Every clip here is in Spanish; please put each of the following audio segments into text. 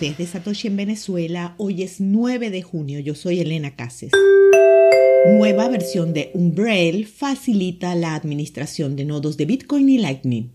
Desde Satoshi en Venezuela. Hoy es 9 de junio. Yo soy Elena Cases. Nueva versión de Umbrel facilita la administración de nodos de Bitcoin y Lightning.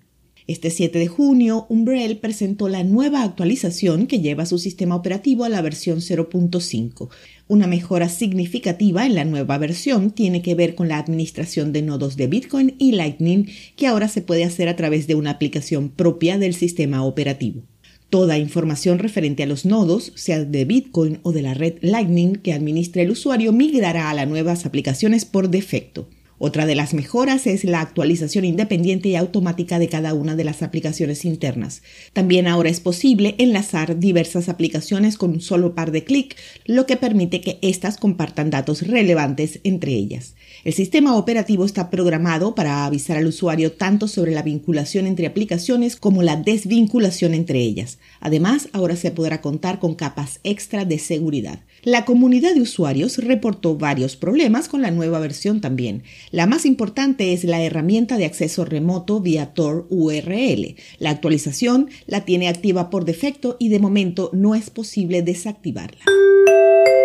Este 7 de junio, Umbrel presentó la nueva actualización que lleva su sistema operativo a la versión 0.5. Una mejora significativa en la nueva versión tiene que ver con la administración de nodos de Bitcoin y Lightning, que ahora se puede hacer a través de una aplicación propia del sistema operativo. Toda información referente a los nodos, sea de Bitcoin o de la red Lightning que administra el usuario, migrará a las nuevas aplicaciones por defecto. Otra de las mejoras es la actualización independiente y automática de cada una de las aplicaciones internas. También ahora es posible enlazar diversas aplicaciones con un solo par de clic, lo que permite que éstas compartan datos relevantes entre ellas. El sistema operativo está programado para avisar al usuario tanto sobre la vinculación entre aplicaciones como la desvinculación entre ellas. Además, ahora se podrá contar con capas extra de seguridad. La comunidad de usuarios reportó varios problemas con la nueva versión también. La más importante es la herramienta de acceso remoto vía Tor URL. La actualización la tiene activa por defecto y de momento no es posible desactivarla.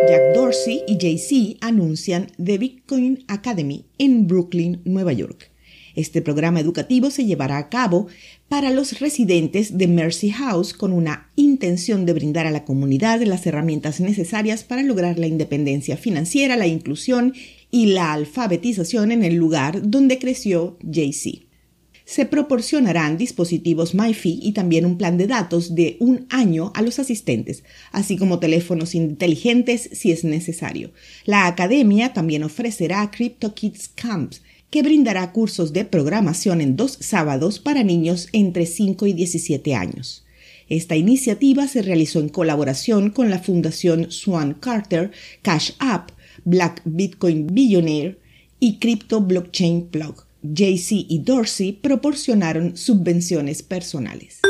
Jack Dorsey y Jay-Z anuncian The Bitcoin Academy en Brooklyn, Nueva York. Este programa educativo se llevará a cabo para los residentes de Mercy House con una intención de brindar a la comunidad las herramientas necesarias para lograr la independencia financiera, la inclusión y la alfabetización en el lugar donde creció Jay-Z. Se proporcionarán dispositivos MiFi y también un plan de datos de un año a los asistentes, así como teléfonos inteligentes si es necesario. La academia también ofrecerá CryptoKids Camps, que brindará cursos de programación en dos sábados para niños entre 5 y 17 años. Esta iniciativa se realizó en colaboración con la Fundación Swan Carter, Cash App, Black Bitcoin Billionaire y Crypto Blockchain Plug. JC y Dorsey proporcionaron subvenciones personales.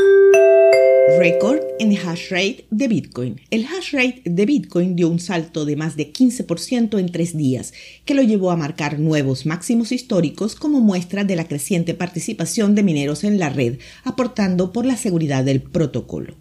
Récord en hash rate de Bitcoin. El hash rate de Bitcoin dio un salto de más de 15% en tres días, que lo llevó a marcar nuevos máximos históricos como muestra de la creciente participación de mineros en la red, aportando por la seguridad del protocolo.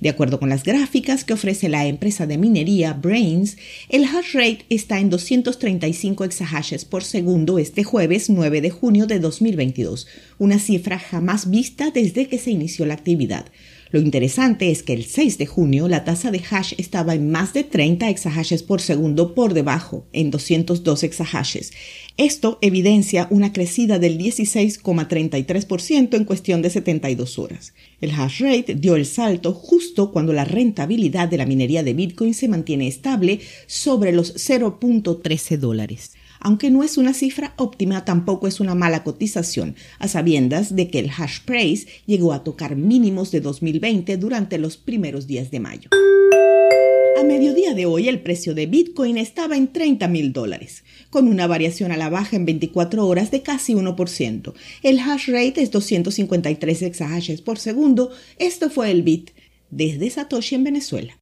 De acuerdo con las gráficas que ofrece la empresa de minería Brains, el hash rate está en 235 exahashes por segundo este jueves 9 de junio de 2022, una cifra jamás vista desde que se inició la actividad. Lo interesante es que el 6 de junio la tasa de hash estaba en más de 30 exahashes por segundo por debajo, en 202 exahashes. Esto evidencia una crecida del 16,33% en cuestión de 72 horas. El hash rate dio el salto justo cuando la rentabilidad de la minería de Bitcoin se mantiene estable sobre los 0.13 dólares. Aunque no es una cifra óptima, tampoco es una mala cotización, a sabiendas de que el hash price llegó a tocar mínimos de 2020 durante los primeros días de mayo. A mediodía de hoy el precio de Bitcoin estaba en 30 mil dólares, con una variación a la baja en 24 horas de casi 1%. El hash rate es 253 exahashes por segundo. Esto fue el Bit desde Satoshi en Venezuela.